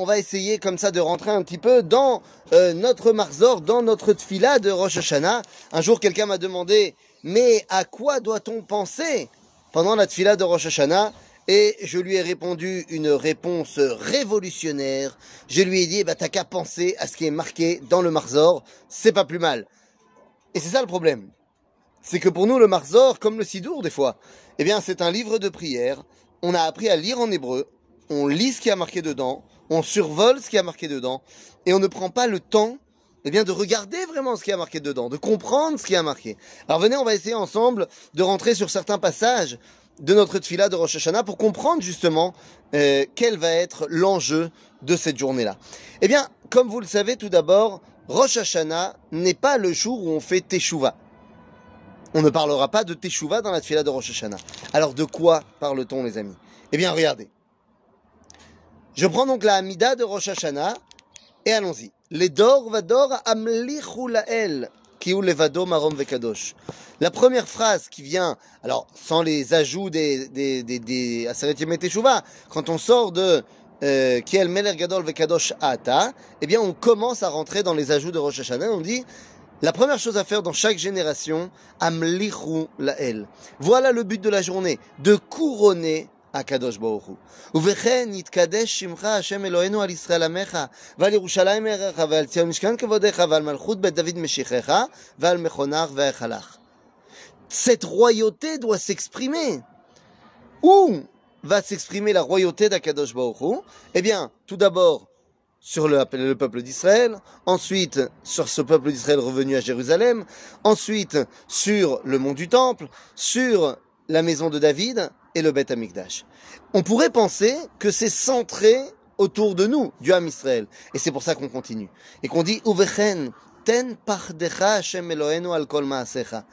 on va essayer comme ça de rentrer un petit peu dans euh, notre marzor, dans notre tfila de Rosh Hashanah. Un jour, quelqu'un m'a demandé, mais à quoi doit-on penser pendant la tfila de Rosh Hashanah? Et je lui ai répondu une réponse révolutionnaire. Je lui ai dit, bah, t'as qu'à penser à ce qui est marqué dans le Marzor, c'est pas plus mal. Et c'est ça le problème. C'est que pour nous, le Marzor, comme le Sidour des fois, eh bien, c'est un livre de prière. On a appris à lire en hébreu, on lit ce qui a marqué dedans, on survole ce qui a marqué dedans, et on ne prend pas le temps eh bien, de regarder vraiment ce qui a marqué dedans, de comprendre ce qui a marqué. Alors venez, on va essayer ensemble de rentrer sur certains passages de notre tfila de Rosh Hashanah pour comprendre justement euh, quel va être l'enjeu de cette journée-là. Eh bien, comme vous le savez, tout d'abord, Rosh Hashanah n'est pas le jour où on fait Teshuvah. On ne parlera pas de Teshuvah dans la tfila de Rosh Hashanah. Alors de quoi parle-t-on, les amis? Eh bien, regardez. Je prends donc la Hamida de Rosh Hashanah et allons-y. Les dor vador amlichu lael kiu levado marom vekadosh. La première phrase qui vient, alors sans les ajouts des des des, des Aseret quand on sort de euh, Kiel Meler Gadol Vekadosh Ata, eh bien on commence à rentrer dans les ajouts de Rosh Hashanah. On dit la première chose à faire dans chaque génération, amlichu lael. Voilà le but de la journée, de couronner הקדוש ברוך הוא. ובכן יתקדש שמך השם אלוהינו על ישראל עמך ועל ירושלים ערך ועל ציון משכן כבודך ועל מלכות בית דוד משיחך ועל מכונך והיכלך. Cette royauté doit s'exprimer. Où va s'exprimer la royauté d'Akadosh Baruch Hu Eh bien, tout d'abord sur le, le peuple d'Israël, ensuite sur ce peuple d'Israël revenu à Jérusalem, ensuite sur le mont du Temple, sur la maison de David, et le Beth Amikdash. On pourrait penser que c'est centré autour de nous, du Ham Israël. Et c'est pour ça qu'on continue. Et qu'on dit, Uvechen, ten pardecha Hashem al kol maasecha.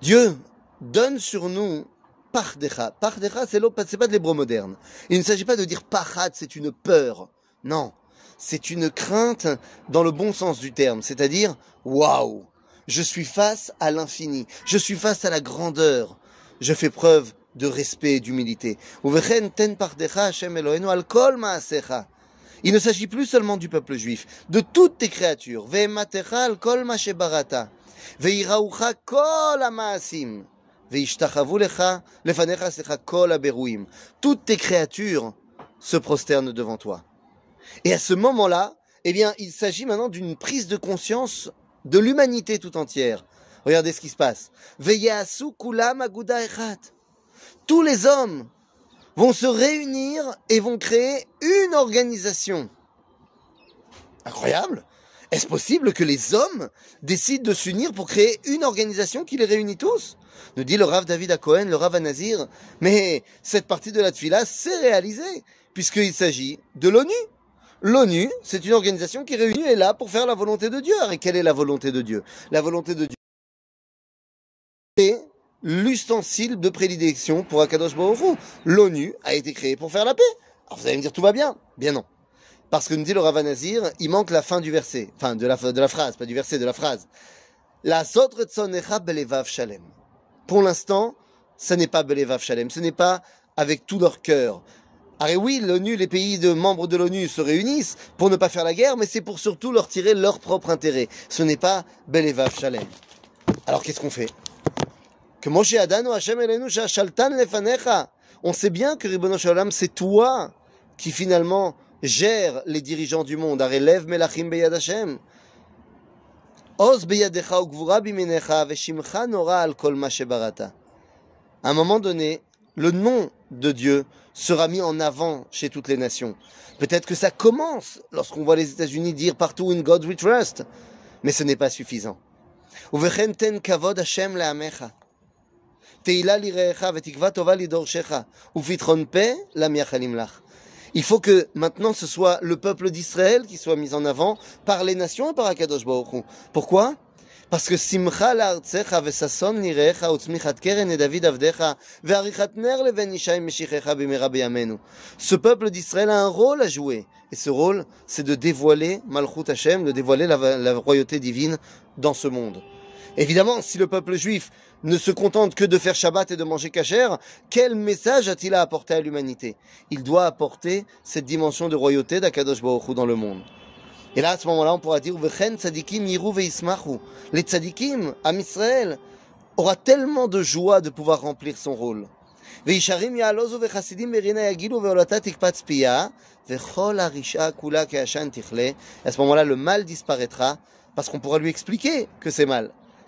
Dieu donne sur nous pardecha. Pardecha, c'est pas de l'hébreu moderne. Il ne s'agit pas de dire pachad, c'est une peur. Non. C'est une crainte dans le bon sens du terme. C'est-à-dire, waouh! Je suis face à l'infini. Je suis face à la grandeur. Je fais preuve de respect et d'humilité. Il ne s'agit plus seulement du peuple juif, de toutes tes créatures. Toutes tes créatures se prosternent devant toi. Et à ce moment-là, eh bien, il s'agit maintenant d'une prise de conscience de l'humanité tout entière. Regardez ce qui se passe tous les hommes vont se réunir et vont créer une organisation. Incroyable Est-ce possible que les hommes décident de s'unir pour créer une organisation qui les réunit tous? Nous dit le Rav David Cohen, le Rav Anazir. Mais cette partie de la Tfila s'est réalisée, puisqu'il s'agit de l'ONU. L'ONU, c'est une organisation qui réunit et là pour faire la volonté de Dieu. Et quelle est la volonté de Dieu? La volonté de Dieu l'ustensile de prédilection pour Akadosh Baruch L'ONU a été créée pour faire la paix. Alors vous allez me dire tout va bien. Bien non. Parce que nous dit le Rav Nazir, il manque la fin du verset. Enfin, de la, de la phrase, pas du verset, de la phrase. La shalem. Pour l'instant, ce n'est pas belevav shalem. Ce n'est pas avec tout leur cœur. Alors oui, l'ONU, les pays de membres de l'ONU se réunissent pour ne pas faire la guerre, mais c'est pour surtout leur tirer leur propre intérêt. Ce n'est pas belevav shalem. Alors qu'est-ce qu'on fait? On sait bien que Ribono Shalom, c'est toi qui finalement gère les dirigeants du monde. Arelev melachim beyad Hashem. Oz beyadecha ugvura biminecha veshimcha nora al kol ma shebarata. À un moment donné, le nom de Dieu sera mis en avant chez toutes les nations. Peut-être que ça commence lorsqu'on voit les États-Unis dire partout in God we trust, mais ce n'est pas suffisant. Uvechen ten kavod Hashem le'amecha. Il faut que maintenant ce soit le peuple d'Israël qui soit mis en avant par les nations et par Akadosh Baruch Hu. Pourquoi? Parce que simcha la'artzecha vesason nirecha utzmichat keren et David avdecha ve'arichat ner leven ishaim meshichecha b'mera b'yamenu. Ce peuple d'Israël a un rôle à jouer. Et ce rôle, c'est de dévoiler Malchut Hashem, de dévoiler la royauté divine dans ce monde. Évidemment, si le peuple juif ne se contente que de faire Shabbat et de manger kasher, quel message a-t-il à apporter à l'humanité Il doit apporter cette dimension de royauté d'Akadosh Baruch Hu dans le monde. Et là, à ce moment-là, on pourra dire V'chen tzadikim yiru veismachu. Les tzadikim, Am Israël, aura tellement de joie de pouvoir remplir son rôle. וישרים יעלוזו וחסידים מרינה יגילו ועולתה תקפץ פיה וכל הרשעה כולה כעשן תכלה. À ce moment-là, le mal disparaîtra parce qu'on pourra lui expliquer que c'est mal.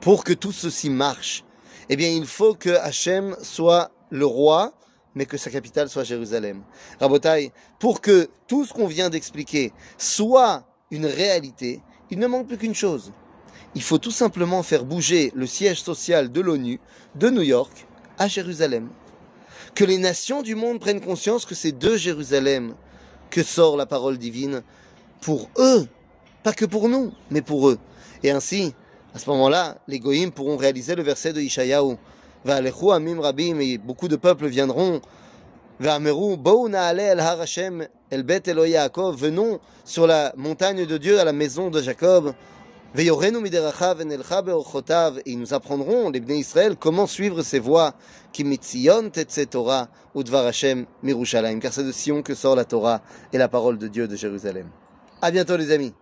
Pour que tout ceci marche, eh bien, il faut que Hachem soit le roi, mais que sa capitale soit Jérusalem. Rabotai, pour que tout ce qu'on vient d'expliquer soit une réalité, il ne manque plus qu'une chose. Il faut tout simplement faire bouger le siège social de l'ONU de New York à Jérusalem. Que les nations du monde prennent conscience que c'est de Jérusalem que sort la parole divine pour eux, pas que pour nous, mais pour eux. Et ainsi, à ce moment-là, les goïms pourront réaliser le verset de Ishayahu. Va'alechu amim rabim, et beaucoup de peuples viendront. Va'ameru, bou na'ale el har Hashem, el bet Eloi Yaakov, venons sur la montagne de Dieu, à la maison de Jacob. Ve'yorenu miderachav enelcha beorchotav, et nous apprendront, les Bnei Israël, comment suivre ses voies. Ki mitzion tetse Torah, udvar Hashem mirushalayim, car c'est de Sion que sort la Torah et la parole de Dieu de Jérusalem. À bientôt les amis.